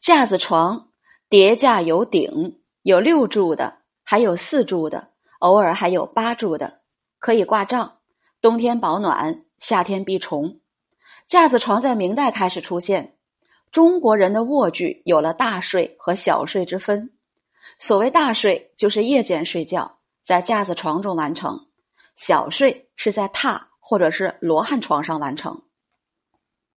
架子床叠架有顶有六柱的还有四柱的偶尔还有八柱的可以挂帐冬天保暖夏天避虫。架子床在明代开始出现中国人的卧具有了大睡和小睡之分。所谓大睡就是夜间睡觉在架子床中完成。小睡是在榻或者是罗汉床上完成。